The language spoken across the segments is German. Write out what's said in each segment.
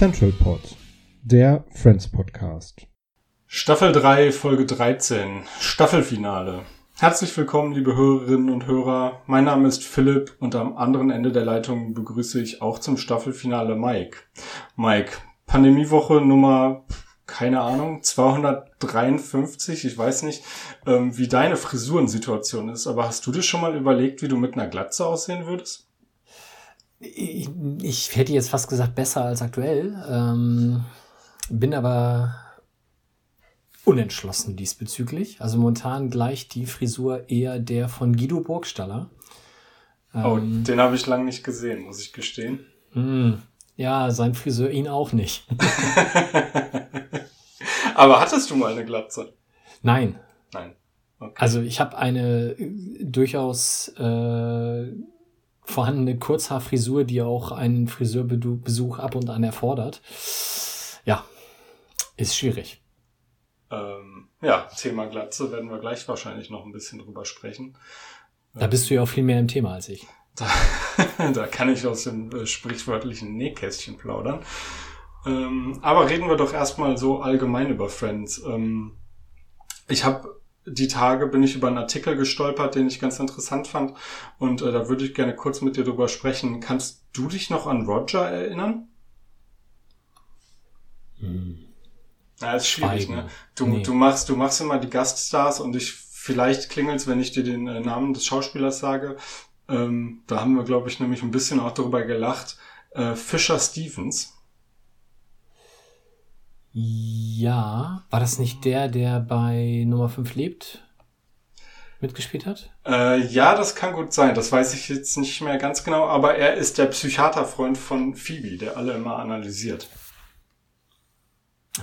Central Pod, der Friends Podcast. Staffel 3, Folge 13, Staffelfinale. Herzlich willkommen, liebe Hörerinnen und Hörer. Mein Name ist Philipp und am anderen Ende der Leitung begrüße ich auch zum Staffelfinale Mike. Mike, Pandemiewoche Nummer, keine Ahnung, 253, ich weiß nicht, ähm, wie deine Frisurensituation ist, aber hast du dir schon mal überlegt, wie du mit einer Glatze aussehen würdest? Ich, ich hätte jetzt fast gesagt, besser als aktuell. Ähm, bin aber unentschlossen diesbezüglich. Also momentan gleicht die Frisur eher der von Guido Burgstaller. Oh, Ähm, den habe ich lange nicht gesehen, muss ich gestehen. mh, ja, sein Friseur ihn auch nicht. aber hattest du mal eine Glatze? Nein. Nein. Okay. Also ich habe eine äh, durchaus äh, vorhandene Kurzhaarfrisur, die auch einen Friseurbesuch ab und an erfordert. Ja, ist schwierig. Ähm, ja, Thema Glatze werden wir gleich wahrscheinlich noch ein bisschen drüber sprechen. Da bist du ja auch viel mehr im Thema als ich. Da, da kann ich aus dem äh, sprichwörtlichen Nähkästchen plaudern. Ähm, aber reden wir doch erstmal so allgemein über Friends. Ähm, ich habe die Tage bin ich über einen Artikel gestolpert, den ich ganz interessant fand. Und äh, da würde ich gerne kurz mit dir drüber sprechen. Kannst du dich noch an Roger erinnern? Ja, ist schwierig, Schweigen. ne? Du, Nee. du machst, du machst immer die Gaststars und ich, vielleicht klingelt's, wenn ich dir den äh, Namen des Schauspielers sage. Ähm, da haben wir, glaube ich, nämlich ein bisschen auch darüber gelacht. Äh, Fisher Stevens. Ja, war das nicht der, der bei Nummer 5 lebt, mitgespielt hat? Äh, ja, das kann gut sein. Das weiß ich jetzt nicht mehr ganz genau, aber er ist der Psychiaterfreund von Phoebe, der alle immer analysiert.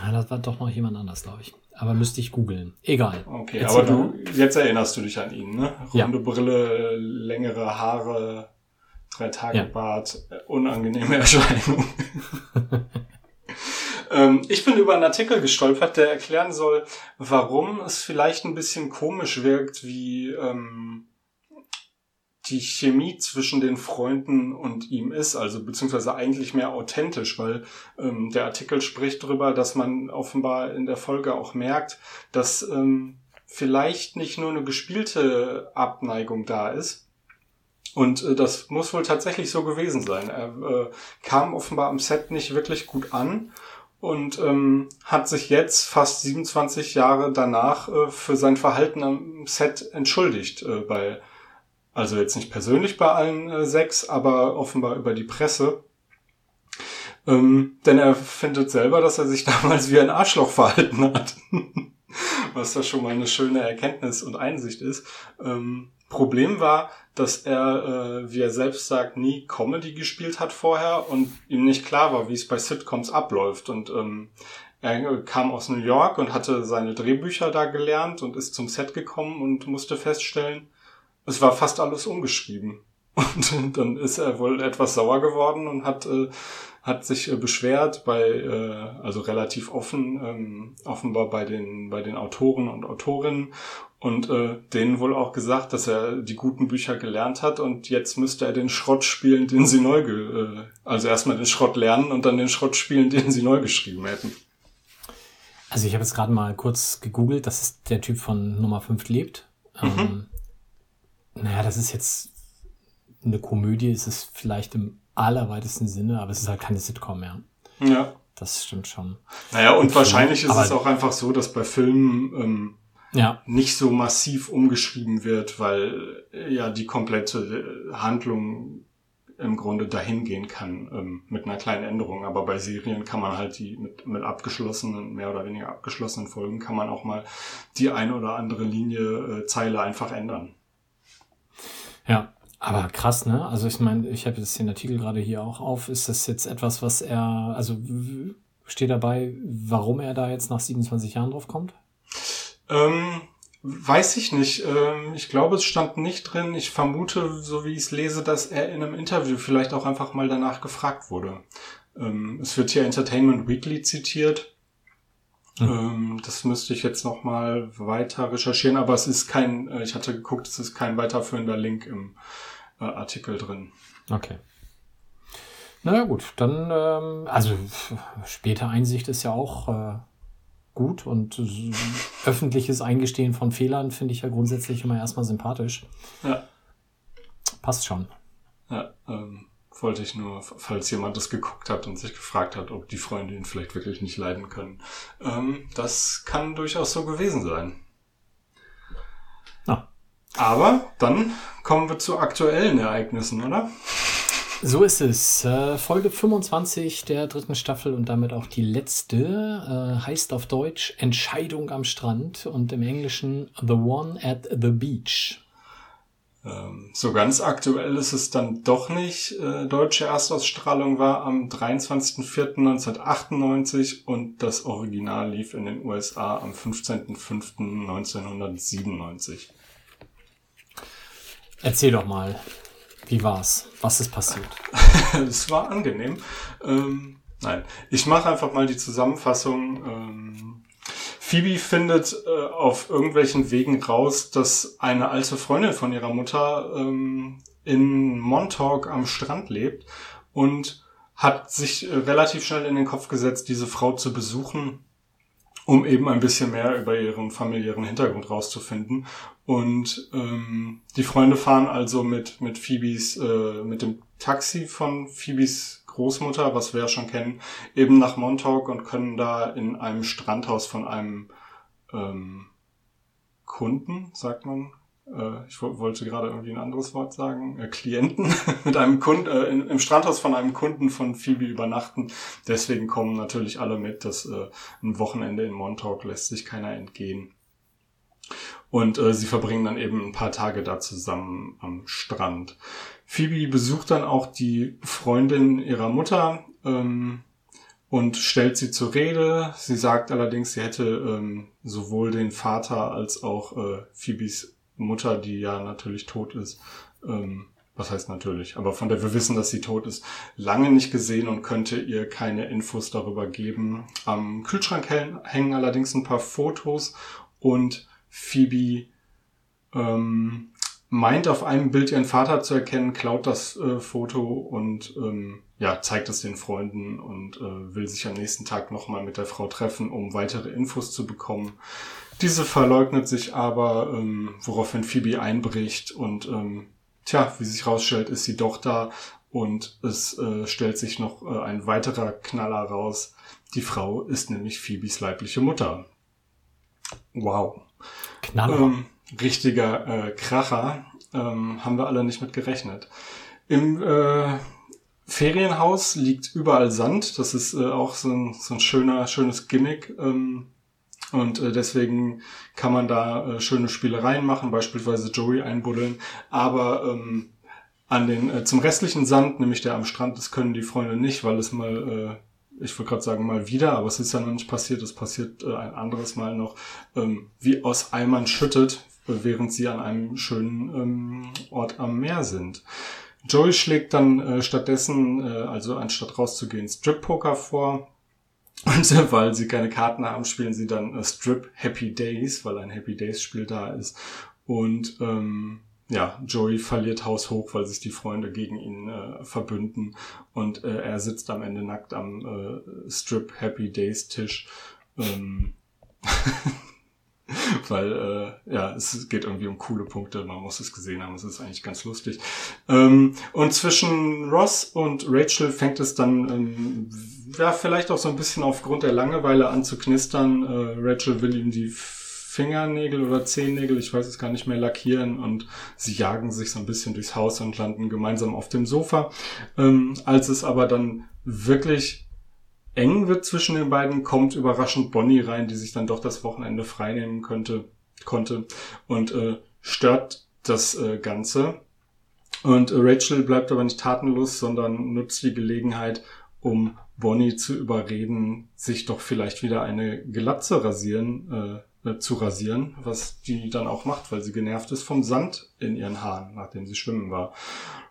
Ah, das war doch noch jemand anders, glaube ich. Aber müsste ich googeln. Egal. Okay, Erzähl aber du, jetzt erinnerst du dich an ihn, ne? Ja. Runde Brille, längere Haare, drei Tage Ja. Bart, äh, unangenehme Erscheinung. ähm, ich bin über einen Artikel gestolpert, der erklären soll, warum es vielleicht ein bisschen komisch wirkt, wie ähm, die Chemie zwischen den Freunden und ihm ist, also beziehungsweise eigentlich mehr authentisch, weil ähm, der Artikel spricht darüber, dass man offenbar in der Folge auch merkt, dass ähm, vielleicht nicht nur eine gespielte Abneigung da ist. Und äh, das muss wohl tatsächlich so gewesen sein. Er äh, kam offenbar am Set nicht wirklich gut an und ähm, hat sich jetzt fast 27 Jahre danach äh, für sein Verhalten am Set entschuldigt äh, bei also jetzt nicht persönlich bei allen äh, sechs, aber offenbar über die Presse. Ähm, denn er findet selber, dass er sich damals wie ein Arschloch verhalten hat. Was da schon mal eine schöne Erkenntnis und Einsicht ist. Ähm, Problem war, dass er, äh, wie er selbst sagt, nie Comedy gespielt hat vorher und ihm nicht klar war, wie es bei Sitcoms abläuft. Und ähm, er kam aus New York und hatte seine Drehbücher da gelernt und ist zum Set gekommen und musste feststellen, es war fast alles umgeschrieben. Und dann ist er wohl etwas sauer geworden und hat, äh, hat sich äh, beschwert bei, äh, also relativ offen, ähm, offenbar bei den, bei den Autoren und Autorinnen und äh, denen wohl auch gesagt, dass er die guten Bücher gelernt hat und jetzt müsste er den Schrott spielen, den sie neu, ge äh, also erstmal den Schrott lernen und dann den Schrott spielen, den sie neu geschrieben hätten. Also ich habe jetzt gerade mal kurz gegoogelt, das ist der Typ von Nummer 5 lebt. Ähm, naja, das ist jetzt eine Komödie, ist es vielleicht im allerweitesten Sinne, aber es ist halt keine Sitcom mehr. Ja. Das stimmt schon. Naja, und wahrscheinlich ist aber- es auch einfach so, dass bei Filmen ähm, Ja, nicht so massiv umgeschrieben wird, weil äh, ja die komplette Handlung im Grunde dahin gehen kann ähm, mit einer kleinen Änderung. Aber bei Serien kann man halt die mit, mit abgeschlossenen, mehr oder weniger abgeschlossenen Folgen, kann man auch mal die eine oder andere Linie, äh, Zeile einfach ändern. Ja, aber krass, ne? Also ich meine, ich habe jetzt den Artikel gerade hier auch auf. Ist das jetzt etwas, was er, also steht dabei, warum er da jetzt nach 27 Jahren drauf kommt? Ähm, weiß ich nicht. Ähm, ich glaube, es stand nicht drin. Ich vermute, so wie ich es lese, dass er in einem Interview vielleicht auch einfach mal danach gefragt wurde. Ähm, es wird hier Entertainment Weekly zitiert. Mhm. das müsste ich jetzt noch mal weiter recherchieren, aber es ist kein, äh, ich hatte geguckt, es ist kein weiterführender Link im äh, Artikel drin. Okay. Naja gut, dann, ähm, also später Einsicht ist ja auch äh, gut und öffentliches Eingestehen von Fehlern finde ich ja grundsätzlich immer erstmal sympathisch. Ja. Passt schon. Ja, ähm, wollte ich nur, falls jemand das geguckt hat und sich gefragt hat, ob die Freunde ihn vielleicht wirklich nicht leiden können. Ähm, das kann durchaus so gewesen sein. Ah. Aber dann kommen wir zu aktuellen Ereignissen, oder? So ist es. Äh, Folge 25 der dritten Staffel und damit auch die letzte äh, heißt auf Deutsch Entscheidung am Strand und im Englischen The One at the Beach. Ähm, so ganz aktuell ist es dann doch nicht. Äh, deutsche Erstausstrahlung war am 23.04.1998 und das Original lief in den USA am 15.05.1997. Erzähl doch mal, wie war's? Was ist passiert? es war angenehm. Ähm, nein, ich mache einfach mal die Zusammenfassung. Ähm, Phoebe findet äh, auf irgendwelchen Wegen raus, dass eine alte Freundin von ihrer Mutter ähm, in Montauk am Strand lebt und hat sich äh, relativ schnell in den Kopf gesetzt, diese Frau zu besuchen, um eben ein bisschen mehr über ihren familiären Hintergrund rauszufinden. Und ähm, die Freunde fahren also mit mit Phoebes äh, mit dem Taxi von Phoebes Großmutter, was wir ja schon kennen, eben nach Montauk und können da in einem Strandhaus von einem ähm, Kunden, sagt man. Äh, ich wollte gerade irgendwie ein anderes Wort sagen. Äh, Klienten mit einem Kunden, äh, im Strandhaus von einem Kunden von Phoebe übernachten. Deswegen kommen natürlich alle mit. dass äh, ein Wochenende in Montauk lässt sich keiner entgehen. Und äh, sie verbringen dann eben ein paar Tage da zusammen am Strand. Phoebe besucht dann auch die Freundin ihrer Mutter ähm, und stellt sie zur Rede. Sie sagt allerdings, sie hätte ähm, sowohl den Vater als auch äh, Phoebes Mutter, die ja natürlich tot ist, ähm, was heißt natürlich, aber von der wir wissen, dass sie tot ist, lange nicht gesehen und könnte ihr keine Infos darüber geben. Am Kühlschrank hängen allerdings ein paar Fotos und Phoebe ähm, meint auf einem Bild ihren Vater zu erkennen, klaut das äh, Foto und ähm, ja, zeigt es den Freunden und äh, will sich am nächsten Tag nochmal mit der Frau treffen, um weitere Infos zu bekommen. Diese verleugnet sich aber, ähm, woraufhin Phoebe einbricht und ähm, tja, wie sich rausstellt, ist sie doch da und es äh, stellt sich noch äh, ein weiterer Knaller raus. Die Frau ist nämlich Phoebes leibliche Mutter. Wow. Knaller. Ähm, richtiger äh, Kracher. Ähm, haben wir alle nicht mit gerechnet. Im äh, Ferienhaus liegt überall Sand. Das ist äh, auch so ein, so ein schöner, schönes Gimmick. Ähm, und äh, deswegen kann man da äh, schöne Spielereien machen, beispielsweise Joey einbuddeln. Aber ähm, an den äh, zum restlichen Sand, nämlich der am Strand, das können die Freunde nicht, weil es mal, äh, ich wollte gerade sagen mal wieder, aber es ist ja noch nicht passiert. Es passiert äh, ein anderes Mal noch, ähm, wie aus Eimern schüttet, während sie an einem schönen ähm, Ort am Meer sind. Joey schlägt dann äh, stattdessen, äh, also anstatt rauszugehen, Strip-Poker vor. Und äh, weil sie keine Karten haben, spielen sie dann äh, Strip Happy Days, weil ein Happy Days Spiel da ist. Und ähm, ja, Joey verliert Haus hoch, weil sich die Freunde gegen ihn äh, verbünden. Und äh, er sitzt am Ende nackt am äh, Strip Happy Days Tisch. Ähm weil äh, ja, es geht irgendwie um coole Punkte, man muss es gesehen haben, es ist eigentlich ganz lustig. Ähm, und zwischen Ross und Rachel fängt es dann ähm, ja vielleicht auch so ein bisschen aufgrund der Langeweile an zu knistern. Äh, Rachel will ihm die Fingernägel oder Zehennägel, ich weiß es gar nicht mehr, lackieren und sie jagen sich so ein bisschen durchs Haus und landen gemeinsam auf dem Sofa. Ähm, als es aber dann wirklich eng wird zwischen den beiden, kommt überraschend Bonnie rein, die sich dann doch das Wochenende freinehmen könnte, konnte und äh, stört das äh, Ganze. Und äh, Rachel bleibt aber nicht tatenlos, sondern nutzt die Gelegenheit, um Bonnie zu überreden, sich doch vielleicht wieder eine Glatze rasieren, äh, äh, zu rasieren, was die dann auch macht, weil sie genervt ist vom Sand in ihren Haaren, nachdem sie schwimmen war.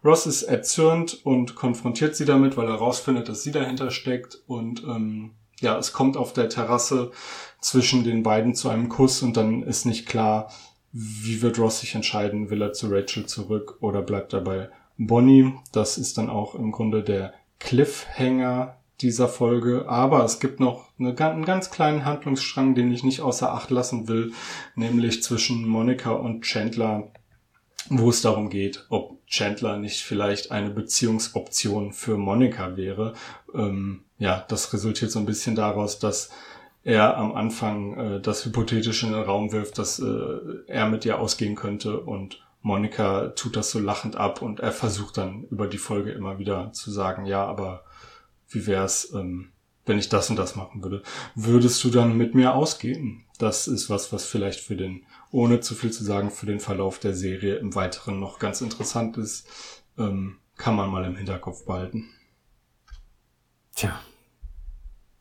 Ross ist erzürnt und konfrontiert sie damit, weil er herausfindet, dass sie dahinter steckt und ähm, ja, es kommt auf der Terrasse zwischen den beiden zu einem Kuss und dann ist nicht klar, wie wird Ross sich entscheiden, will er zu Rachel zurück oder bleibt er bei Bonnie. Das ist dann auch im Grunde der Cliffhanger dieser Folge, aber es gibt noch eine, einen ganz kleinen Handlungsstrang, den ich nicht außer Acht lassen will, nämlich zwischen Monika und Chandler, wo es darum geht, ob Chandler nicht vielleicht eine Beziehungsoption für Monika wäre. Ähm, ja, das resultiert so ein bisschen daraus, dass er am Anfang äh, das hypothetisch in den Raum wirft, dass äh, er mit ihr ausgehen könnte und Monika tut das so lachend ab und er versucht dann über die Folge immer wieder zu sagen, ja, aber wie wär's, ähm, wenn ich das und das machen würde? Würdest du dann mit mir ausgehen? Das ist was, was vielleicht für den, ohne zu viel zu sagen, für den Verlauf der Serie im Weiteren noch ganz interessant ist. Ähm, kann man mal im Hinterkopf behalten. Tja.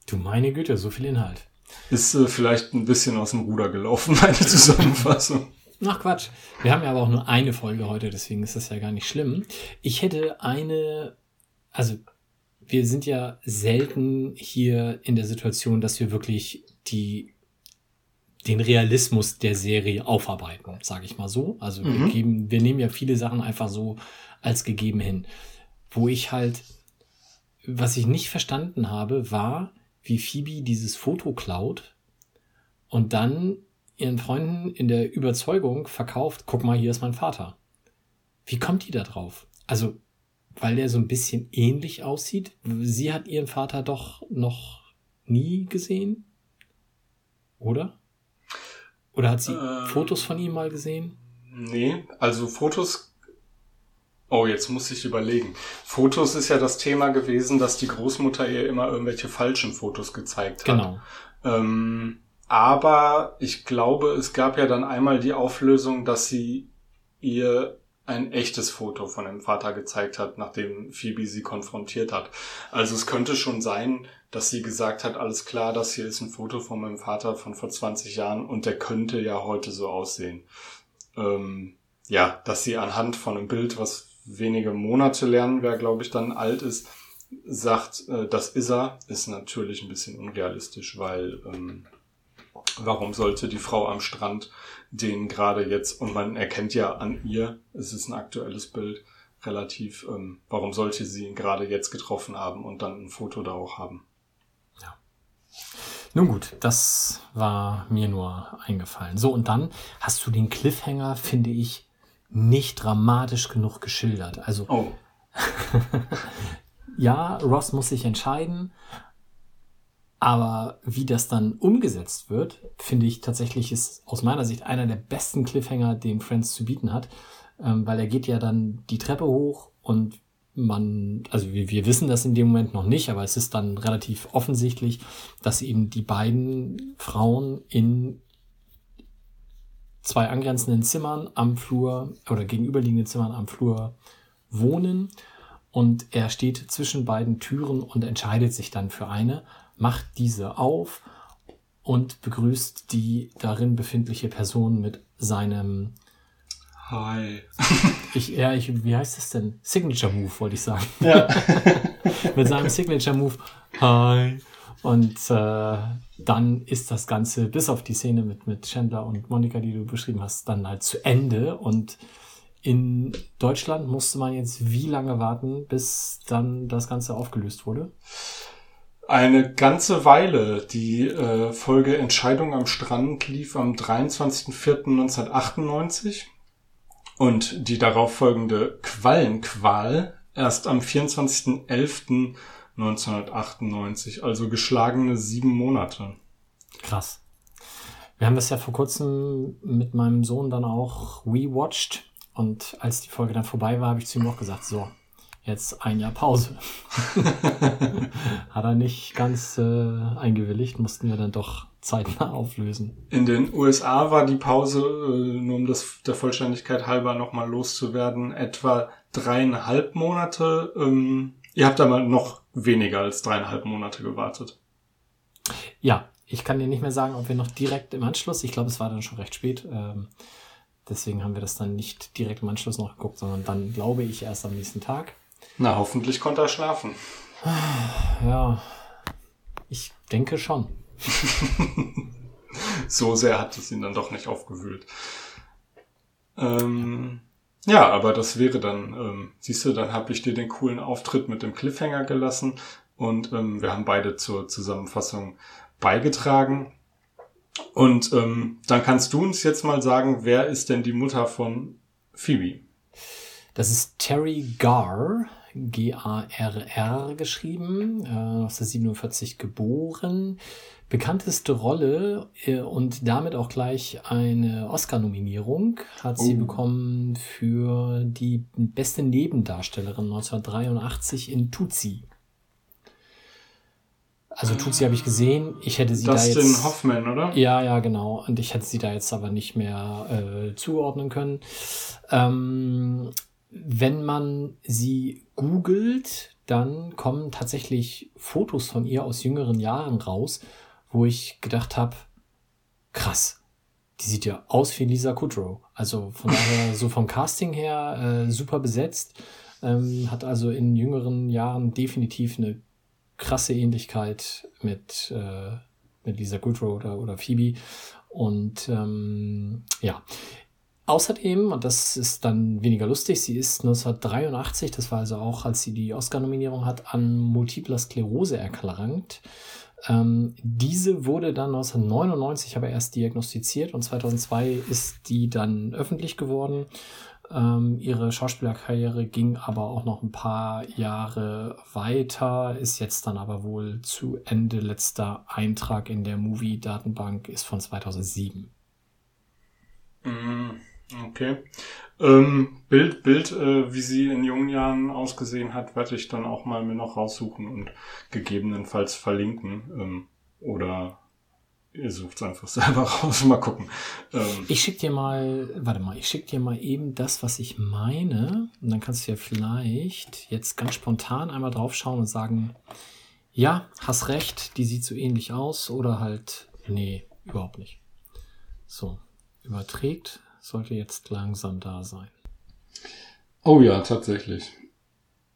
Du meine Güte, so viel Inhalt. Ist äh, vielleicht ein bisschen aus dem Ruder gelaufen, meine Zusammenfassung. Ach Quatsch. Wir haben ja aber auch nur eine Folge heute, deswegen ist das ja gar nicht schlimm. Ich hätte eine, also wir sind ja selten hier in der Situation, dass wir wirklich die den Realismus der Serie aufarbeiten, sage ich mal so. Also mhm. wir geben, wir nehmen ja viele Sachen einfach so als gegeben hin. Wo ich halt, was ich nicht verstanden habe, war, wie Phoebe dieses Foto klaut und dann ihren Freunden in der Überzeugung verkauft, guck mal, hier ist mein Vater. Wie kommt die da drauf? Also weil der so ein bisschen ähnlich aussieht. Sie hat ihren Vater doch noch nie gesehen, oder? Oder hat sie ähm, Fotos von ihm mal gesehen? Nee, also Fotos. Oh, jetzt muss ich überlegen. Fotos ist ja das Thema gewesen, dass die Großmutter ihr immer irgendwelche falschen Fotos gezeigt hat. Genau. Ähm, aber ich glaube, es gab ja dann einmal die Auflösung, dass sie ihr ein echtes Foto von dem Vater gezeigt hat, nachdem Phoebe sie konfrontiert hat. Also es könnte schon sein, dass sie gesagt hat, alles klar, das hier ist ein Foto von meinem Vater von vor 20 Jahren und der könnte ja heute so aussehen. Ähm, ja, dass sie anhand von einem Bild, was wenige Monate lernen, wer glaube ich dann alt ist, sagt, äh, das ist er, ist natürlich ein bisschen unrealistisch, weil ähm, warum sollte die Frau am Strand den gerade jetzt, und man erkennt ja an ihr, es ist ein aktuelles Bild, relativ, ähm, warum sollte sie ihn gerade jetzt getroffen haben und dann ein Foto da auch haben? Ja. Nun gut, das war mir nur eingefallen. So, und dann hast du den Cliffhanger, finde ich, nicht dramatisch genug geschildert. Also, oh. ja, Ross muss sich entscheiden, aber wie das dann umgesetzt wird, finde ich tatsächlich ist aus meiner Sicht einer der besten Cliffhanger, den Friends zu bieten hat, ähm, weil er geht ja dann die Treppe hoch und man, also wir, wir wissen das in dem Moment noch nicht, aber es ist dann relativ offensichtlich, dass eben die beiden Frauen in zwei angrenzenden Zimmern am Flur oder gegenüberliegenden Zimmern am Flur wohnen. Und er steht zwischen beiden Türen und entscheidet sich dann für eine macht diese auf und begrüßt die darin befindliche Person mit seinem Hi. ich, ja, ich, wie heißt das denn? Signature Move, wollte ich sagen. Ja. mit seinem Signature Move. Hi. Und äh, dann ist das Ganze, bis auf die Szene mit, mit Chandler und Monika, die du beschrieben hast, dann halt zu Ende. Und in Deutschland musste man jetzt wie lange warten, bis dann das Ganze aufgelöst wurde? Eine ganze Weile. Die äh, Folge Entscheidung am Strand lief am 23.04.1998 und die darauffolgende Quallenqual erst am 24.11.1998, also geschlagene sieben Monate. Krass. Wir haben das ja vor kurzem mit meinem Sohn dann auch rewatcht. Und als die Folge dann vorbei war, habe ich zu ihm auch gesagt, so, jetzt ein Jahr Pause. Hat er nicht ganz äh, eingewilligt, mussten wir dann doch zeitnah auflösen. In den USA war die Pause, äh, nur um das der Vollständigkeit halber nochmal loszuwerden, etwa dreieinhalb Monate. Ähm, ihr habt aber noch weniger als dreieinhalb Monate gewartet. Ja, ich kann dir nicht mehr sagen, ob wir noch direkt im Anschluss, ich glaube, es war dann schon recht spät, ähm, deswegen haben wir das dann nicht direkt im Anschluss noch geguckt, sondern dann glaube ich erst am nächsten Tag. Na, hoffentlich konnte er schlafen. Ja, ich denke schon. so sehr hat es ihn dann doch nicht aufgewühlt. Ähm, ja, aber das wäre dann, ähm, siehst du, dann habe ich dir den coolen Auftritt mit dem Cliffhanger gelassen und ähm, wir haben beide zur Zusammenfassung beigetragen. Und ähm, dann kannst du uns jetzt mal sagen, wer ist denn die Mutter von Phoebe? Das ist Terry Garr, G-A-R-R geschrieben, äh, 1947 geboren. Bekannteste Rolle äh, und damit auch gleich eine Oscar-Nominierung hat sie Oh. bekommen für die beste Nebendarstellerin 1983 in Tutsi. Also Tutsi habe ich gesehen. Ich hätte sie da Dustin jetzt. Hoffman, oder? Ja, ja, genau. Und ich hätte sie da jetzt aber nicht mehr äh, zuordnen können. Ähm, wenn man sie googelt, dann kommen tatsächlich Fotos von ihr aus jüngeren Jahren raus, wo ich gedacht habe, krass, die sieht ja aus wie Lisa Kudrow. Also von daher so vom Casting her äh, super besetzt. Ähm, hat also in jüngeren Jahren definitiv eine krasse Ähnlichkeit mit, äh, mit Lisa Kudrow oder, oder Phoebe. Und ähm, ja, Außerdem, und das ist dann weniger lustig, sie ist 1983, das war also auch, als sie die Oscar-Nominierung hat, an multipler Sklerose erkrankt. Ähm, diese wurde dann 1999 aber erst diagnostiziert und 2002 ist die dann öffentlich geworden. Ähm, ihre Schauspielerkarriere ging aber auch noch ein paar Jahre weiter, ist jetzt dann aber wohl zu Ende. Letzter Eintrag in der Movie-Datenbank ist von 2007. Mm, Okay. Ähm, Bild, Bild, äh, wie sie in jungen Jahren ausgesehen hat, werde ich dann auch mal mir noch raussuchen und gegebenenfalls verlinken. Ähm, oder ihr sucht es einfach selber raus. Mal gucken. Ähm, Ich schick dir mal, warte mal, ich schick dir mal eben das, was ich meine. Und dann kannst du ja vielleicht jetzt ganz spontan einmal draufschauen und sagen, ja, hast recht, die sieht so ähnlich aus oder halt, nee, überhaupt nicht. So, überträgt, sollte jetzt langsam da sein. oh ja, tatsächlich.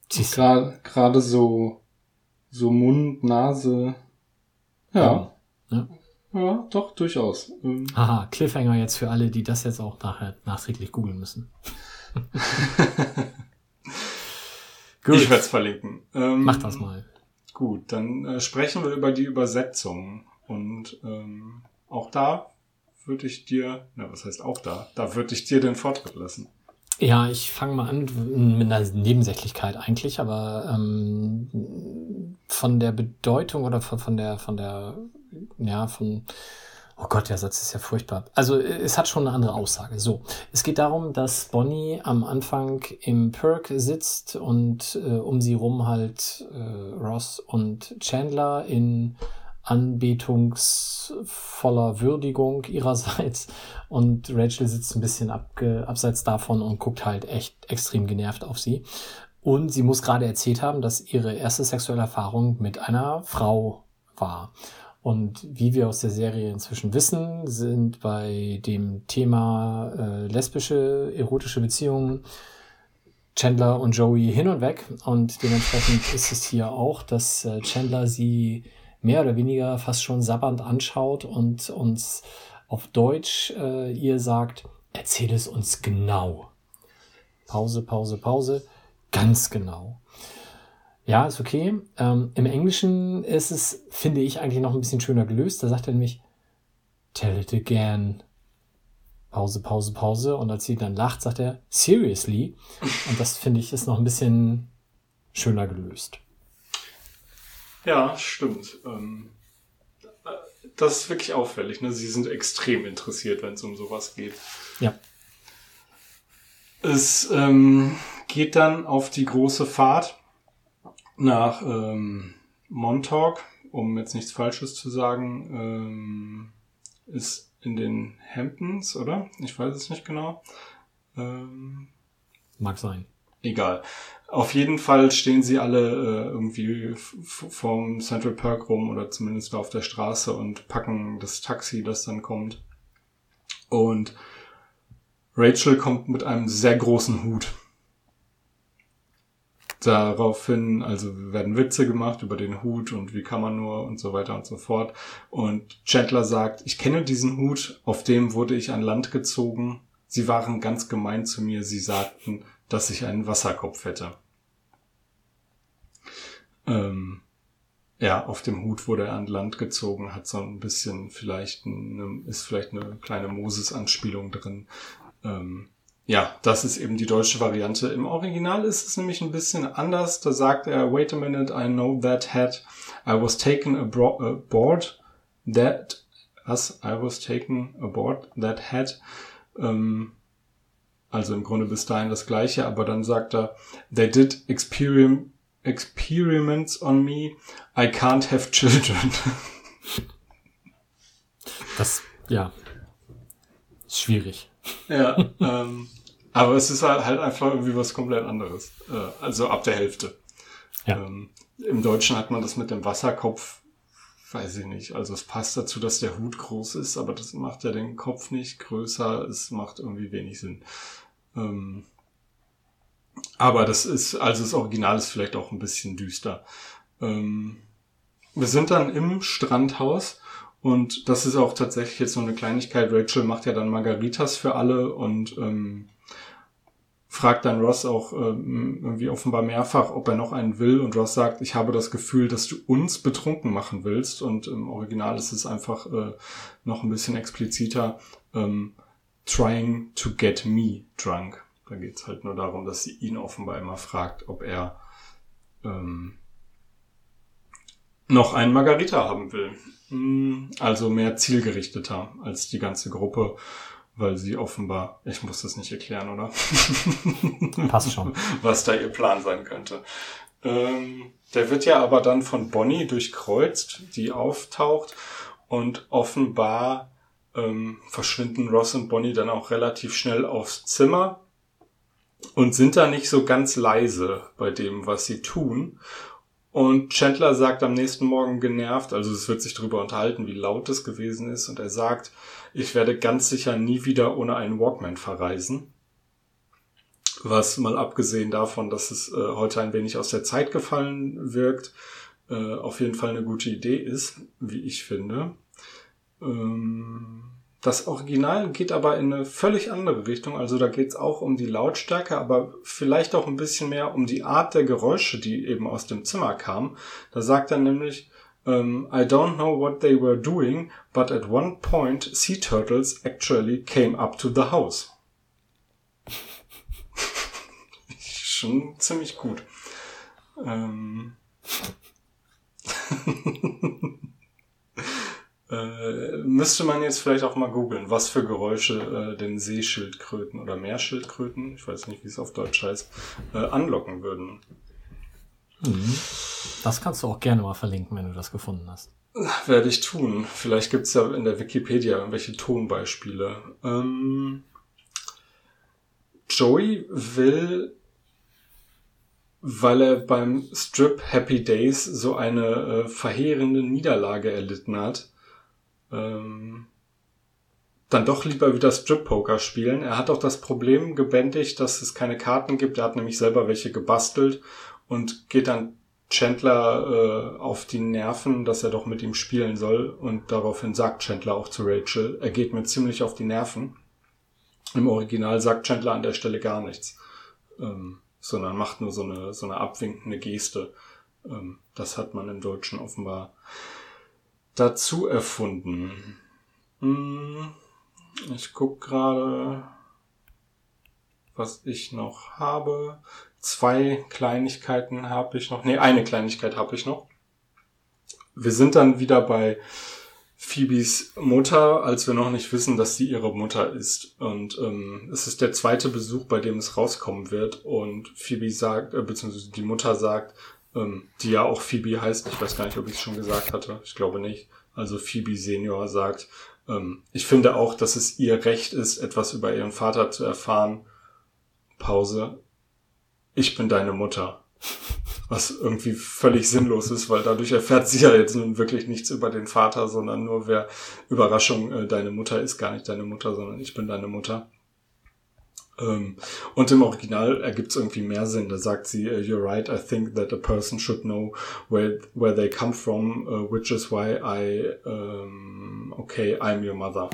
Gerade gerade so, so Mund, Nase. Ja. Ja. Ja, doch, durchaus. Ähm, Haha, Cliffhanger jetzt für alle, die das jetzt auch nachher nachträglich googeln müssen. Gut, ich werde es verlinken. Ähm, mach das mal. Gut, dann äh, sprechen wir über die Übersetzung. Und ähm, auch da würde ich dir, na, was heißt auch da? Da würde ich dir den Vortritt lassen. Ja, ich fange mal an mit einer Nebensächlichkeit eigentlich, aber ähm, von der Bedeutung oder von, von der, von der, ja, von, oh Gott, der Satz ist ja furchtbar. Also es hat schon eine andere Aussage. So, es geht darum, dass Bonnie am Anfang im Perk sitzt und äh, um sie rum halt äh, Ross und Chandler in anbetungsvoller Würdigung ihrerseits und Rachel sitzt ein bisschen abge abseits davon und guckt halt echt extrem genervt auf sie. Und sie muss gerade erzählt haben, dass ihre erste sexuelle Erfahrung mit einer Frau war. Und wie wir aus der Serie inzwischen wissen, sind bei dem Thema äh, lesbische, erotische Beziehungen Chandler und Joey hin und weg. Und dementsprechend ist es hier auch, dass äh, Chandler sie mehr oder weniger fast schon sabbernd anschaut und uns auf Deutsch äh, ihr sagt, erzähl es uns genau. Pause, Pause, Pause. Ganz genau. Ja, ist okay. Ähm, Im Englischen ist es, finde ich, eigentlich noch ein bisschen schöner gelöst. Da sagt er nämlich, tell it again. Pause, Pause, Pause. Und als sie dann lacht, sagt er, seriously. Und das finde ich ist noch ein bisschen schöner gelöst. Ja, stimmt. Ähm, äh, das ist wirklich auffällig. Ne? Sie sind extrem interessiert, wenn es um sowas geht. Ja. Es ähm, geht dann auf die große Fahrt nach ähm, Montauk, um jetzt nichts Falsches zu sagen, ähm, ist in den Hamptons, oder? Ich weiß es nicht genau. Ähm, Mag sein. Egal. Auf jeden Fall stehen sie alle äh, irgendwie vorm Central Park rum oder zumindest auf der Straße und packen das Taxi, das dann kommt. Und Rachel kommt mit einem sehr großen Hut. Daraufhin, also werden Witze gemacht über den Hut und wie kann man nur und so weiter und so fort. Und Chandler sagt, ich kenne diesen Hut, auf dem wurde ich an Land gezogen. Sie waren ganz gemein zu mir. Sie sagten, dass ich einen Wasserkopf hätte. Ähm, ja, auf dem Hut wurde er an Land gezogen, hat so ein bisschen vielleicht, eine, ist vielleicht eine kleine Moses-Anspielung drin. Ähm, ja, das ist eben die deutsche Variante. Im Original ist es nämlich ein bisschen anders. Da sagt er, wait a minute, I know that hat. I was taken aboard that, was? I was taken aboard that had. Ähm, also im Grunde bis dahin das Gleiche, aber dann sagt er, they did experim experiments on me. I can't have children. Das, ja. Ist schwierig. ja, ähm, aber es ist halt halt einfach irgendwie was komplett anderes. Äh, also ab der Hälfte. Ja. Ähm, Im Deutschen hat man das mit dem Wasserkopf, weiß ich nicht. Also es passt dazu, dass der Hut groß ist, aber das macht ja den Kopf nicht größer. Es macht irgendwie wenig Sinn. Ähm, aber das ist, also das Original ist vielleicht auch ein bisschen düster. Ähm, wir sind dann im Strandhaus und das ist auch tatsächlich jetzt so eine Kleinigkeit. Rachel macht ja dann Margaritas für alle und ähm, fragt dann Ross auch ähm, irgendwie offenbar mehrfach, ob er noch einen will. Und Ross sagt, ich habe das Gefühl, dass du uns betrunken machen willst. Und im Original ist es einfach äh, noch ein bisschen expliziter. Ähm, trying to get me drunk. Da geht's halt nur darum, dass sie ihn offenbar immer fragt, ob er ähm, noch einen Margarita haben will. Mm, Also mehr zielgerichteter als die ganze Gruppe, weil sie offenbar, ich muss das nicht erklären, oder? Passt schon. was da ihr Plan sein könnte. Ähm, der wird ja aber dann von Bonnie durchkreuzt, die auftaucht und offenbar ähm, verschwinden Ross und Bonnie dann auch relativ schnell aufs Zimmer und sind da nicht so ganz leise bei dem, was sie tun. Und Chandler sagt am nächsten Morgen genervt, also es wird sich darüber unterhalten, wie laut es gewesen ist, und er sagt, ich werde ganz sicher nie wieder ohne einen Walkman verreisen. Was mal abgesehen davon, dass es äh, heute ein wenig aus der Zeit gefallen wirkt, äh, auf jeden Fall eine gute Idee ist, wie ich finde. Ähm, das Original geht aber in eine völlig andere Richtung. Also da geht es auch um die Lautstärke, aber vielleicht auch ein bisschen mehr um die Art der Geräusche, die eben aus dem Zimmer kamen. Da sagt er nämlich, ähm, I don't know what they were doing, but at one point sea turtles actually came up to the house. Schon ziemlich gut. Ähm äh, müsste man jetzt vielleicht auch mal googeln, was für Geräusche äh, den Seeschildkröten oder Meerschildkröten, ich weiß nicht, wie es auf Deutsch heißt, äh, anlocken würden. Mhm. Das kannst du auch gerne mal verlinken, wenn du das gefunden hast. Werde ich tun. Vielleicht gibt's ja in der Wikipedia irgendwelche Tonbeispiele. Ähm, Joey will, weil er beim Strip Happy Days so eine äh, verheerende Niederlage erlitten hat, ähm, dann doch lieber wieder Strip-Poker spielen. Er hat auch das Problem gebändigt, dass es keine Karten gibt. Er hat nämlich selber welche gebastelt und geht dann Chandler äh, auf die Nerven, dass er doch mit ihm spielen soll. Und daraufhin sagt Chandler auch zu Rachel, er geht mir ziemlich auf die Nerven. Im Original sagt Chandler an der Stelle gar nichts, ähm, sondern macht nur so eine, so eine abwinkende Geste. Ähm, das hat man im Deutschen offenbar dazu erfunden. Hm, ich guck gerade, was ich noch habe. Zwei Kleinigkeiten habe ich noch. Nee, eine Kleinigkeit habe ich noch. Wir sind dann wieder bei Phoebes Mutter, als wir noch nicht wissen, dass sie ihre Mutter ist. Und ähm, es ist der zweite Besuch, bei dem es rauskommen wird. Und Phoebe sagt, äh, beziehungsweise die Mutter sagt, ähm, die ja auch Phoebe heißt, ich weiß gar nicht, ob ich es schon gesagt hatte, ich glaube nicht. Also Phoebe Senior sagt, ähm, ich finde auch, dass es ihr Recht ist, etwas über ihren Vater zu erfahren. Pause. Ich bin deine Mutter was irgendwie völlig sinnlos ist, weil dadurch erfährt sie ja jetzt nun wirklich nichts über den Vater, sondern nur wer Überraschung, äh, deine Mutter ist gar nicht deine Mutter, sondern ich bin deine Mutter. Ähm, und im Original ergibt es irgendwie mehr Sinn. Da sagt sie, uh, you're right, I think that a person should know where, where they come from, uh, which is why I, um, okay, I'm your mother.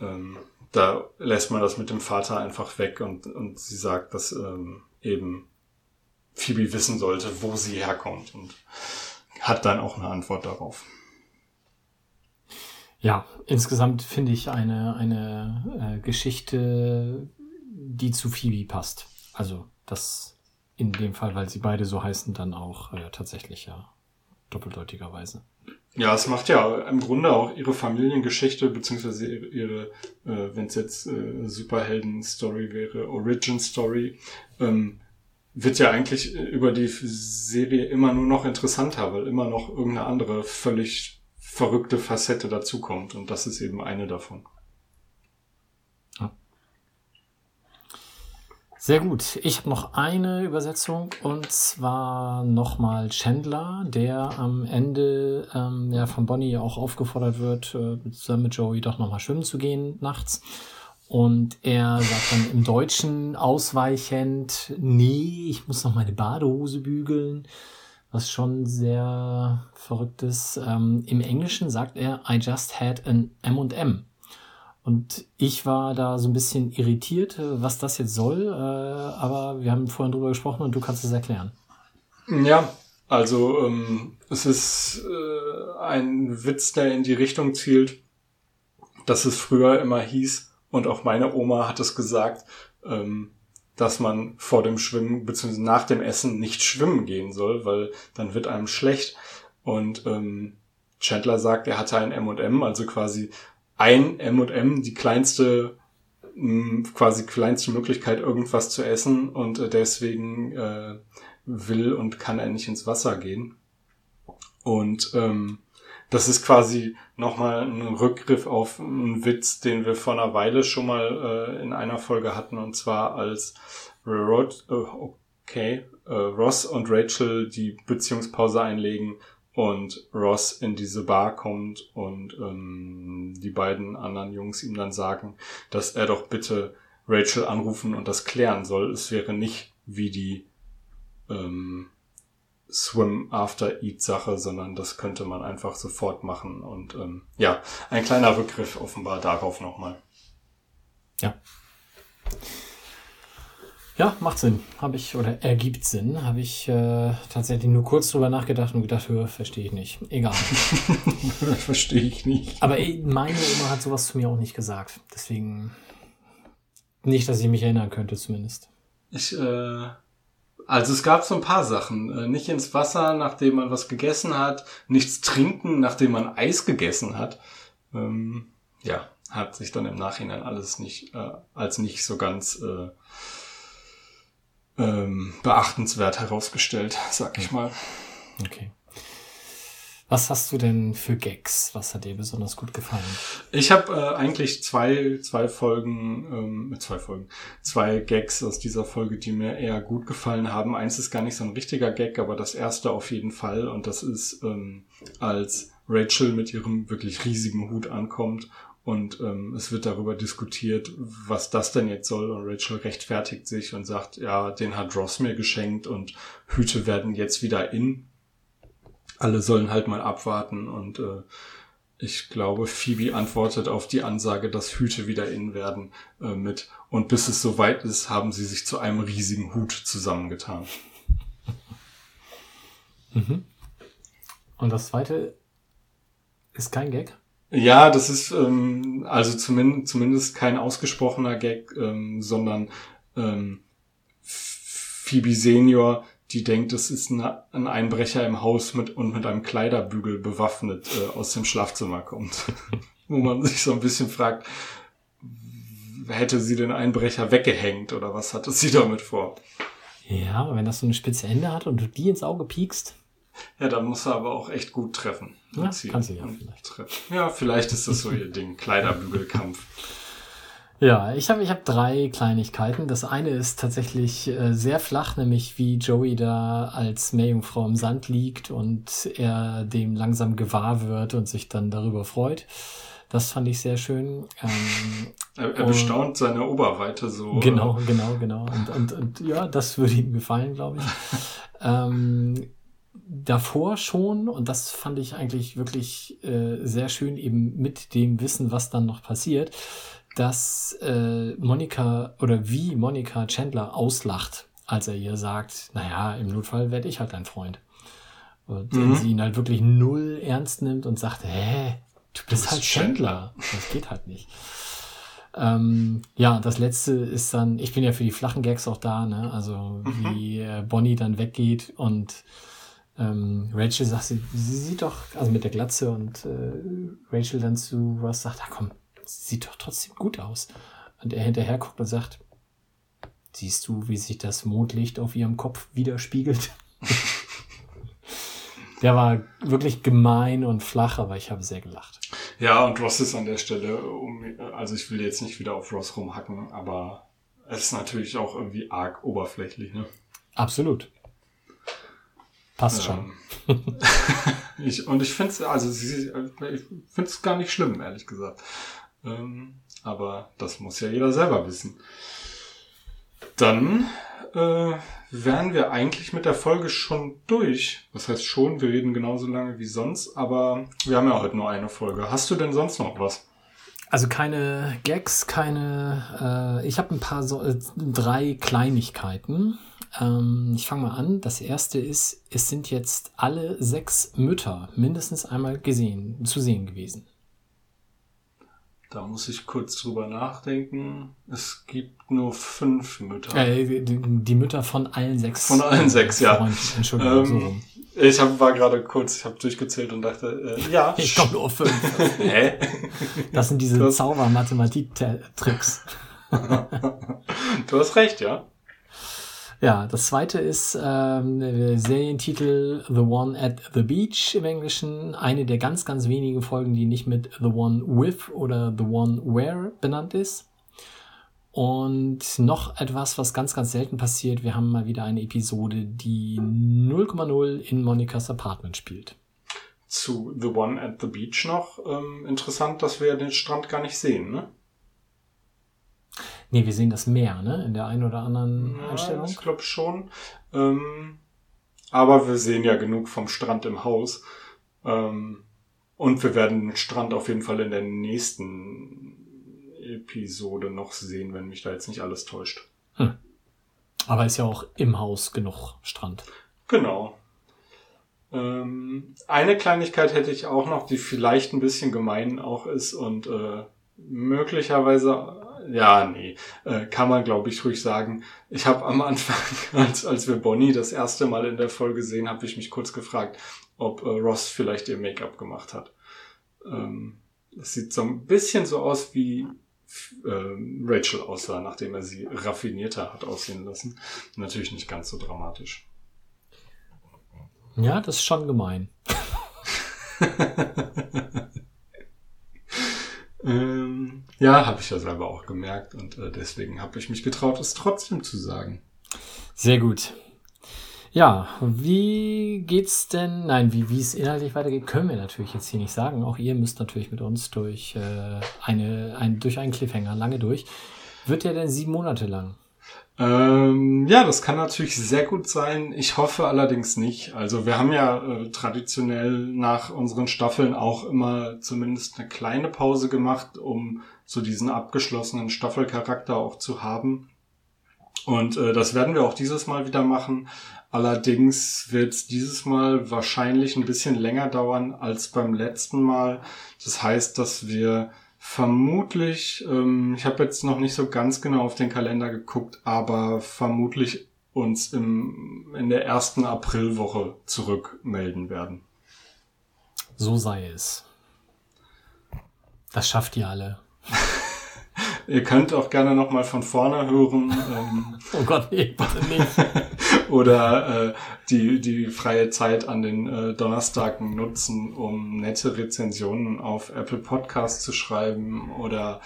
Ähm, da lässt man das mit dem Vater einfach weg und, und sie sagt, dass ähm, eben Phoebe wissen sollte, wo sie herkommt und hat dann auch eine Antwort darauf. Ja, insgesamt finde ich eine, eine äh, Geschichte, die zu Phoebe passt. Also das in dem Fall, weil sie beide so heißen, dann auch äh, tatsächlich ja doppeldeutigerweise. Ja, es macht ja im Grunde auch ihre Familiengeschichte, beziehungsweise ihre, ihre äh, wenn es jetzt äh, Superhelden-Story wäre, Origin-Story, ähm, wird ja eigentlich über die Serie immer nur noch interessanter, weil immer noch irgendeine andere völlig verrückte Facette dazukommt. Und das ist eben eine davon. Sehr gut. Ich habe noch eine Übersetzung und zwar nochmal Chandler, der am Ende ähm, ja, von Bonnie auch aufgefordert wird, äh, zusammen mit Joey doch nochmal schwimmen zu gehen nachts. Und er sagt dann im Deutschen ausweichend, nee, ich muss noch meine Badehose bügeln, was schon sehr verrückt ist. Ähm, Im Englischen sagt er, I just had an M&M. Und ich war da so ein bisschen irritiert, was das jetzt soll, äh, aber wir haben vorhin drüber gesprochen und du kannst es erklären. Ja, also ähm, es ist äh, ein Witz, der in die Richtung zielt, dass es früher immer hieß, und auch meine Oma hat es gesagt, ähm, dass man vor dem Schwimmen bzw. nach dem Essen nicht schwimmen gehen soll, weil dann wird einem schlecht. Und ähm, Chandler sagt, er hatte ein M&M, also quasi ein M&M, die kleinste quasi kleinste Möglichkeit, irgendwas zu essen und äh, deswegen äh, will und kann er nicht ins Wasser gehen. Und ähm, das ist quasi nochmal ein Rückgriff auf einen Witz, den wir vor einer Weile schon mal äh, in einer Folge hatten, und zwar als Rod, äh, okay, äh, Ross und Rachel die Beziehungspause einlegen und Ross in diese Bar kommt und ähm, die beiden anderen Jungs ihm dann sagen, dass er doch bitte Rachel anrufen und das klären soll. Es wäre nicht wie die ähm, Swim After Eat Sache, sondern das könnte man einfach sofort machen. Und ähm, ja, ein kleiner Rückgriff offenbar darauf nochmal. Ja. Ja, macht Sinn. Habe ich, oder ergibt Sinn. Habe ich äh, tatsächlich nur kurz drüber nachgedacht und gedacht, hör, verstehe ich nicht. Egal. verstehe ich nicht. Aber ey, meine Oma hat sowas zu mir auch nicht gesagt. Deswegen nicht, dass ich mich erinnern könnte, zumindest. Ich, äh, also es gab so ein paar Sachen. Äh, nicht ins Wasser, nachdem man was gegessen hat. Nichts trinken, nachdem man Eis gegessen hat. Ähm, ja, hat sich dann im Nachhinein alles nicht äh, als nicht so ganz äh, ähm, beachtenswert herausgestellt, sag ich mal. Okay. Was hast du denn für Gags? Was hat dir besonders gut gefallen? Ich habe äh, eigentlich zwei, zwei Folgen, ähm, zwei Folgen, zwei Gags aus dieser Folge, die mir eher gut gefallen haben. Eins ist gar nicht so ein richtiger Gag, aber das erste auf jeden Fall. Und das ist, ähm, als Rachel mit ihrem wirklich riesigen Hut ankommt und ähm, es wird darüber diskutiert, was das denn jetzt soll. Und Rachel rechtfertigt sich und sagt, ja, den hat Ross mir geschenkt und Hüte werden jetzt wieder in alle sollen halt mal abwarten und äh, ich glaube, Phoebe antwortet auf die Ansage, dass Hüte wieder in werden äh, mit und bis es soweit ist, haben sie sich zu einem riesigen Hut zusammengetan. Mhm. Und das zweite ist kein Gag? Ja, das ist ähm, also zumindest, zumindest kein ausgesprochener Gag, ähm, sondern ähm, Phoebe Senior die denkt, es ist ein, ein Einbrecher im Haus mit und mit einem Kleiderbügel bewaffnet äh, aus dem Schlafzimmer kommt. Wo man sich so ein bisschen fragt, hätte sie den Einbrecher weggehängt oder was hatte sie damit vor? Ja, aber wenn das so eine spitze Ende hat und du die ins Auge piekst. Ja, dann muss er aber auch echt gut treffen. Ja, kannst du ja vielleicht. Treffen. Ja, vielleicht ist das so ihr Ding. Kleiderbügelkampf. Ja, ich habe ich hab drei Kleinigkeiten. Das eine ist tatsächlich äh, sehr flach, nämlich wie Joey da als Meerjungfrau im Sand liegt und er dem langsam gewahr wird und sich dann darüber freut. Das fand ich sehr schön. Ähm, er, er bestaunt seine Oberweite so. Genau, genau, genau. Und, und, und ja, das würde ihm gefallen, glaube ich. ähm, davor schon, und das fand ich eigentlich wirklich äh, sehr schön, eben mit dem Wissen, was dann noch passiert, dass äh, Monika oder wie Monika Chandler auslacht, als er ihr sagt, naja, im Notfall werde ich halt dein Freund. Und mhm. sie ihn halt wirklich null ernst nimmt und sagt, hä, du bist, du bist halt Chandler. Chandler. Das geht halt nicht. Ähm, ja, das letzte ist dann, ich bin ja für die flachen Gags auch da, ne? Also mhm. wie äh, Bonnie dann weggeht und ähm, Rachel sagt, sie, sie sieht doch, also mit der Glatze und äh, Rachel dann zu Ross sagt, ah komm, sieht doch trotzdem gut aus. Und er hinterher guckt und sagt, siehst du, wie sich das Mondlicht auf ihrem Kopf widerspiegelt? Der war wirklich gemein und flach, aber ich habe sehr gelacht. Ja, und Ross ist an der Stelle, also ich will jetzt nicht wieder auf Ross rumhacken, aber es ist natürlich auch irgendwie arg oberflächlich, ne? Absolut. Passt ähm, schon. ich, und ich finde es, also ich finde es gar nicht schlimm, ehrlich gesagt. Ähm, aber das muss ja jeder selber wissen. Dann äh, wären wir eigentlich mit der Folge schon durch. Das heißt schon, wir reden genauso lange wie sonst, aber wir haben ja heute nur eine Folge. Hast du denn sonst noch was? Also keine Gags, keine. Äh, ich habe ein paar so äh, drei Kleinigkeiten. Ähm, ich fange mal an. Das erste ist, es sind jetzt alle sechs Mütter mindestens einmal gesehen, zu sehen gewesen. Da muss ich kurz drüber nachdenken. Es gibt nur fünf Mütter. Äh, die, die, Mütter von allen sechs. Von allen sechs, ja. Freund, Entschuldigung, ähm, so Ich hab, war gerade kurz, ich habe durchgezählt und dachte, äh, ja. Ich komme nur auf fünf. Hä? Das sind diese Zauber-Mathematik-Tricks. du hast recht, ja. Ja, das zweite ist ähm, der Serientitel The One at the Beach im Englischen. Eine der ganz, ganz wenigen Folgen, die nicht mit The One with oder The One where benannt ist. Und noch etwas, was ganz, ganz selten passiert. Wir haben mal wieder eine Episode, die 0,0 in Monikas Apartment spielt. Zu The One at the Beach noch ähm, interessant, dass wir den Strand gar nicht sehen, ne? Nee, wir sehen das Meer, ne? In der einen oder anderen ja, Einstellung. Ich glaube schon. Ähm, aber wir sehen ja genug vom Strand im Haus. Ähm, und wir werden den Strand auf jeden Fall in der nächsten Episode noch sehen, wenn mich da jetzt nicht alles täuscht. Hm. Aber ist ja auch im Haus genug Strand. Genau. Ähm, eine Kleinigkeit hätte ich auch noch, die vielleicht ein bisschen gemein auch ist und äh, möglicherweise ja, nee, äh, kann man glaube ich ruhig sagen. Ich habe am Anfang, als, als wir Bonnie das erste Mal in der Folge sehen, habe ich mich kurz gefragt, ob äh, Ross vielleicht ihr Make-up gemacht hat. Ähm, das sieht so ein bisschen so aus, wie äh, Rachel aussah, nachdem er sie raffinierter hat aussehen lassen. Natürlich nicht ganz so dramatisch. Ja, das ist schon gemein. ähm, ja, habe ich ja selber auch gemerkt und äh, deswegen habe ich mich getraut, es trotzdem zu sagen. Sehr gut. Ja, wie geht's denn? Nein, wie wie es inhaltlich weitergeht, können wir natürlich jetzt hier nicht sagen. Auch ihr müsst natürlich mit uns durch äh, eine ein, durch einen Cliffhanger lange durch. Wird der denn sieben Monate lang? Ähm, ja, das kann natürlich sehr gut sein. Ich hoffe allerdings nicht. Also wir haben ja äh, traditionell nach unseren Staffeln auch immer zumindest eine kleine Pause gemacht, um so diesen abgeschlossenen Staffelcharakter auch zu haben. Und äh, das werden wir auch dieses Mal wieder machen. Allerdings wird es dieses Mal wahrscheinlich ein bisschen länger dauern als beim letzten Mal. Das heißt, dass wir vermutlich, ähm, ich habe jetzt noch nicht so ganz genau auf den Kalender geguckt, aber vermutlich uns im, in der ersten Aprilwoche zurückmelden werden. So sei es. Das schafft ihr alle. Ihr könnt auch gerne nochmal von vorne hören. Ähm, oh Gott, nee, bitte nicht. oder äh, die, die freie Zeit an den äh, Donnerstagen nutzen, um nette Rezensionen auf Apple Podcasts zu schreiben oder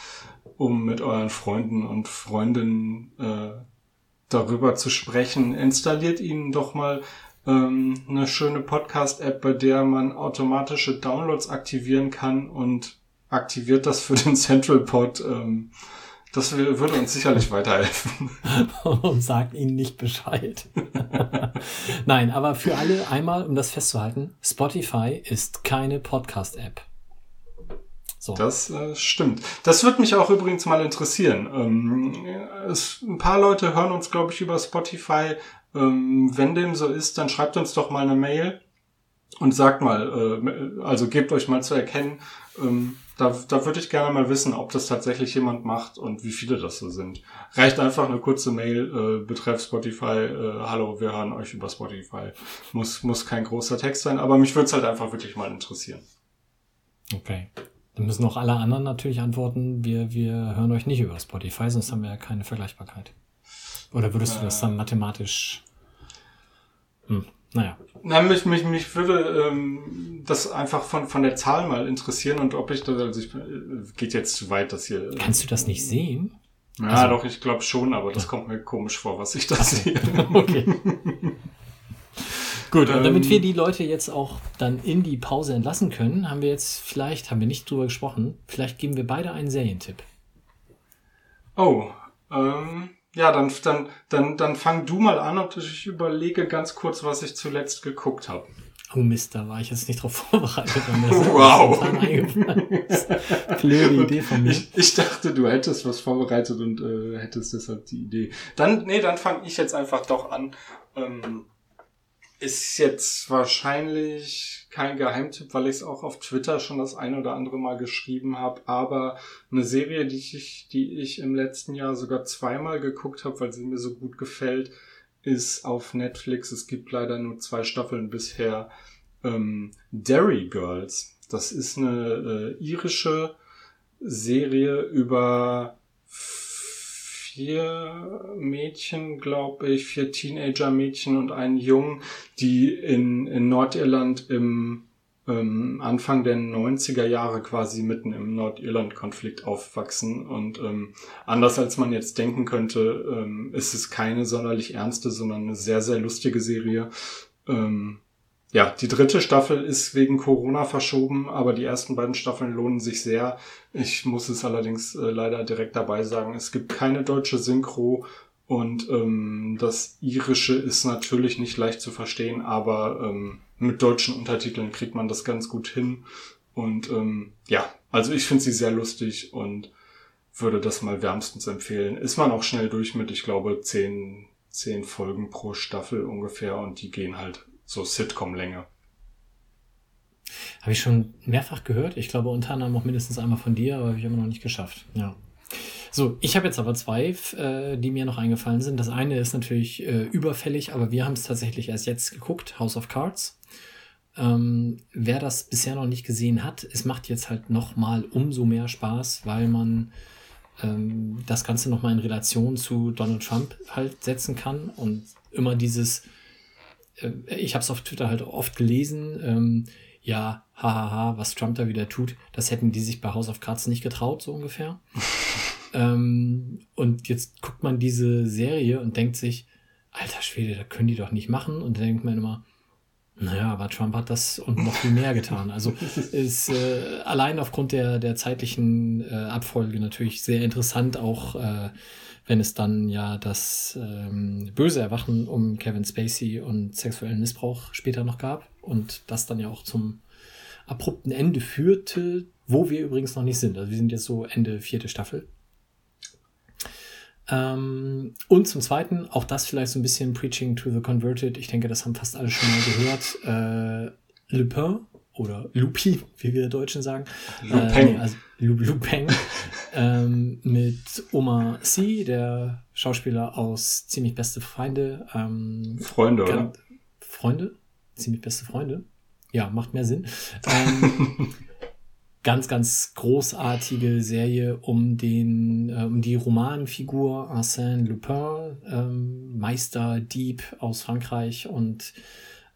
um mit euren Freunden und Freundinnen äh, darüber zu sprechen. Installiert ihnen doch mal ähm, eine schöne Podcast-App, bei der man automatische Downloads aktivieren kann und aktiviert das für den Central Pod. Ähm, das würde uns sicherlich weiterhelfen. Und sagt ihnen nicht Bescheid. Nein, aber für alle einmal, um das festzuhalten, Spotify ist keine Podcast-App. So. Das äh, stimmt. Das würde mich auch übrigens mal interessieren. Ähm, es, ein paar Leute hören uns, glaube ich, über Spotify. Ähm, wenn dem so ist, dann schreibt uns doch mal eine Mail und sagt mal, äh, also gebt euch mal zu erkennen, ähm, da, da würde ich gerne mal wissen, ob das tatsächlich jemand macht und wie viele das so sind. Reicht einfach eine kurze Mail, äh, betreff Spotify, äh, hallo, wir hören euch über Spotify. Muss, muss kein großer Text sein, aber mich würde es halt einfach wirklich mal interessieren. Okay. Dann müssen auch alle anderen natürlich antworten, wir, wir hören euch nicht über Spotify, sonst haben wir ja keine Vergleichbarkeit. Oder würdest du das dann mathematisch... Hm. Naja. Na, mich, mich, mich würde ähm, das einfach von, von der Zahl mal interessieren und ob ich das, also ich, geht jetzt zu weit, das hier. Kannst du das nicht sehen? Ja, also, doch, ich glaube schon, aber das kommt mir komisch vor, was ich da sehe. okay. Gut, und damit ähm, wir die Leute jetzt auch dann in die Pause entlassen können, haben wir jetzt vielleicht, haben wir nicht drüber gesprochen, vielleicht geben wir beide einen Serientipp. Oh, ähm, ja, dann, dann, dann, dann fang du mal an und ich überlege ganz kurz, was ich zuletzt geguckt habe. Oh Mist, da war ich jetzt nicht drauf vorbereitet. wow. Blöde Idee von mir. Ich, ich, dachte, du hättest was vorbereitet und äh, hättest deshalb die Idee. Dann, nee, dann fange ich jetzt einfach doch an. Ähm, ist jetzt wahrscheinlich kein Geheimtipp, weil ich es auch auf Twitter schon das ein oder andere Mal geschrieben habe, aber eine Serie, die ich, die ich im letzten Jahr sogar zweimal geguckt habe, weil sie mir so gut gefällt, ist auf Netflix. Es gibt leider nur zwei Staffeln bisher. Ähm, Derry Girls. Das ist eine äh, irische Serie über vier Mädchen, glaube ich, vier Teenager-Mädchen und einen Jungen, die in, in Nordirland im ähm, Anfang der 90er Jahre quasi mitten im Nordirland-Konflikt aufwachsen. Und ähm, anders als man jetzt denken könnte, ähm, ist es keine sonderlich ernste, sondern eine sehr, sehr lustige Serie. Ähm, ja, die dritte Staffel ist wegen Corona verschoben, aber die ersten beiden Staffeln lohnen sich sehr. Ich muss es allerdings äh, leider direkt dabei sagen, es gibt keine deutsche Synchro und ähm, das Irische ist natürlich nicht leicht zu verstehen, aber ähm, mit deutschen Untertiteln kriegt man das ganz gut hin. Und ähm, ja, also ich finde sie sehr lustig und würde das mal wärmstens empfehlen. Ist man auch schnell durch mit, ich glaube, zehn, zehn Folgen pro Staffel ungefähr und die gehen halt so Sitcom-Länge. Habe ich schon mehrfach gehört. Ich glaube unter anderem auch mindestens einmal von dir, aber habe ich immer noch nicht geschafft. Ja. So, ich habe jetzt aber zwei, äh, die mir noch eingefallen sind. Das eine ist natürlich äh, überfällig, aber wir haben es tatsächlich erst jetzt geguckt, House of Cards. Ähm, wer das bisher noch nicht gesehen hat, es macht jetzt halt noch mal umso mehr Spaß, weil man ähm, das Ganze noch mal in Relation zu Donald Trump halt setzen kann und immer dieses ich habe es auf Twitter halt oft gelesen, ähm, ja, hahaha, was Trump da wieder tut, das hätten die sich bei House of Cards nicht getraut, so ungefähr. ähm, und jetzt guckt man diese Serie und denkt sich, alter Schwede, da können die doch nicht machen. Und dann denkt man immer, naja, aber Trump hat das und noch viel mehr getan. Also ist äh, allein aufgrund der, der zeitlichen äh, Abfolge natürlich sehr interessant, auch äh, wenn es dann ja das ähm, böse Erwachen um Kevin Spacey und sexuellen Missbrauch später noch gab und das dann ja auch zum abrupten Ende führte, wo wir übrigens noch nicht sind. Also wir sind jetzt so Ende vierte Staffel. Ähm, und zum Zweiten, auch das vielleicht so ein bisschen Preaching to the Converted. Ich denke, das haben fast alle schon mal gehört. Äh, Le Pen oder Lupi, wie wir Deutschen sagen. Lupeng. Äh, also Lu Lupeng. ähm, mit Oma C, der Schauspieler aus Ziemlich beste Feinde. Ähm, Freunde, oder? Freunde? Ziemlich beste Freunde? Ja, macht mehr Sinn. Ähm, ganz, ganz großartige Serie um den, äh, um die Romanfigur Arsène Lupin, ähm, Meisterdieb aus Frankreich und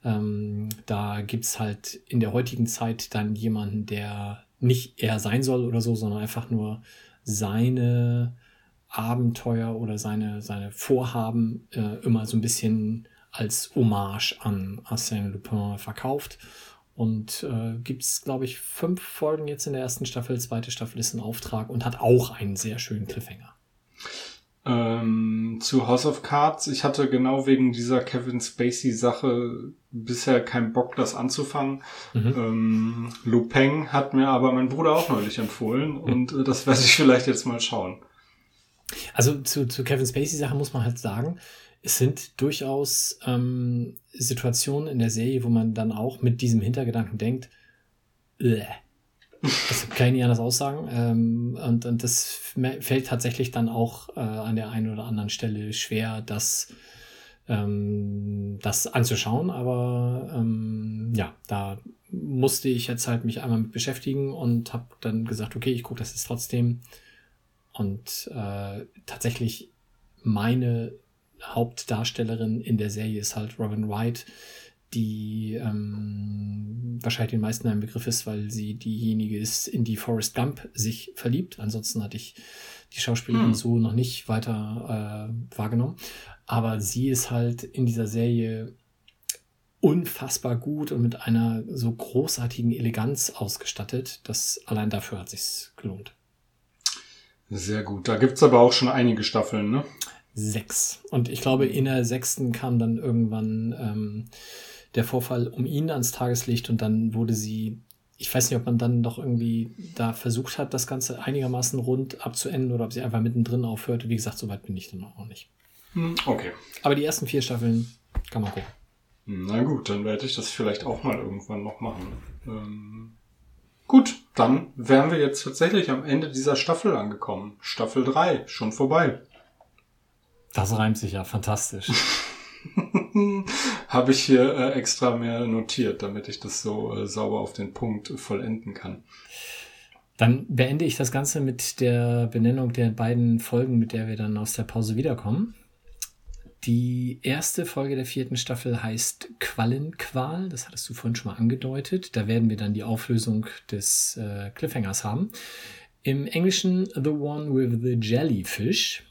ähm, da gibt's halt in der heutigen Zeit dann jemanden, der nicht er sein soll oder so, sondern einfach nur seine Abenteuer oder seine, seine Vorhaben äh, immer so ein bisschen als Hommage an Arsène Lupin verkauft. Und äh, gibt es, glaube ich, fünf Folgen jetzt in der ersten Staffel. Zweite Staffel ist in Auftrag und hat auch einen sehr schönen Cliffhanger. Ähm, zu House of Cards. Ich hatte genau wegen dieser Kevin Spacey-Sache bisher keinen Bock, das anzufangen. Mhm. Ähm, Lupeng hat mir aber mein Bruder auch neulich empfohlen und äh, das werde ich vielleicht jetzt mal schauen. Also zu, zu Kevin Spacey-Sache muss man halt sagen, es sind durchaus ähm, Situationen in der Serie, wo man dann auch mit diesem Hintergedanken denkt, "Bleh." das kann ich nicht anders aussagen. Ähm, und, und das fällt tatsächlich dann auch äh, an der einen oder anderen Stelle schwer, das, ähm, das anzuschauen. Aber ähm, ja, da musste ich jetzt halt mich einmal mit beschäftigen und habe dann gesagt, okay, ich gucke das jetzt trotzdem. Und äh, tatsächlich meine Hauptdarstellerin in der Serie ist halt Robin Wright, die ähm, wahrscheinlich den meisten ein Begriff ist, weil sie diejenige ist, in die Forrest Gump sich verliebt. Ansonsten hatte ich die Schauspielerin Hm. so noch nicht weiter äh, wahrgenommen. Aber sie ist halt in dieser Serie unfassbar gut und mit einer so großartigen Eleganz ausgestattet, dass allein dafür hat sich's gelohnt. Sehr gut. Da gibt's aber auch schon einige Staffeln, ne? Sechs. Und ich glaube, in der sechsten kam dann irgendwann ähm, der Vorfall um ihn ans Tageslicht und dann wurde sie, ich weiß nicht, ob man dann doch irgendwie da versucht hat, das Ganze einigermaßen rund abzuenden oder ob sie einfach mittendrin aufhörte. Wie gesagt, soweit bin ich dann auch nicht. Hm, Okay. Aber die ersten vier Staffeln kann man gucken. Na gut, dann werde ich das vielleicht auch mal irgendwann noch machen. Ähm, gut, dann wären wir jetzt tatsächlich am Ende dieser Staffel angekommen. Staffel 3, schon vorbei. Das reimt sich ja fantastisch. Habe ich hier äh, extra mehr notiert, damit ich das so äh, sauber auf den Punkt vollenden kann. Dann beende ich das Ganze mit der Benennung der beiden Folgen, mit der wir dann aus der Pause wiederkommen. Die erste Folge der vierten Staffel heißt Quallenqual. Das hattest du vorhin schon mal angedeutet. Da werden wir dann die Auflösung des äh, Cliffhangers haben. Im Englischen The One with the Jellyfish.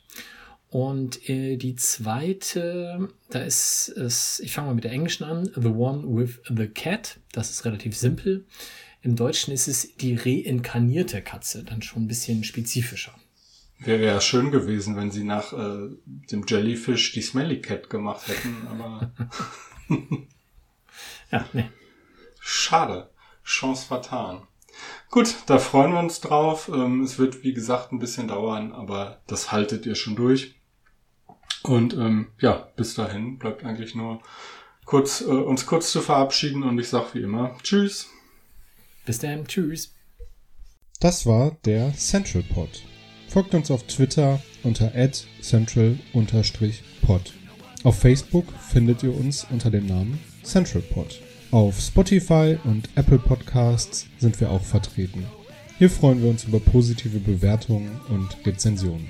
Und äh, die zweite, da ist es, ich fange mal mit der englischen an, The One with the Cat. Das ist relativ simpel. Im Deutschen ist es die reinkarnierte Katze, dann schon ein bisschen spezifischer. Wäre ja schön gewesen, wenn sie nach äh, dem Jellyfish die Smelly Cat gemacht hätten, aber Ja, nee. schade. Chance vertan. Gut, da freuen wir uns drauf. Ähm, es wird, wie gesagt, ein bisschen dauern, aber das haltet ihr schon durch. Und ähm, ja, bis dahin bleibt eigentlich nur kurz, äh, uns kurz zu verabschieden und ich sag wie immer Tschüss. Bis dann, tschüss. Das war der Central Pod. Folgt uns auf Twitter unter central-pod. Auf Facebook findet ihr uns unter dem Namen Central Pod. Auf Spotify und Apple Podcasts sind wir auch vertreten. Hier freuen wir uns über positive Bewertungen und Rezensionen.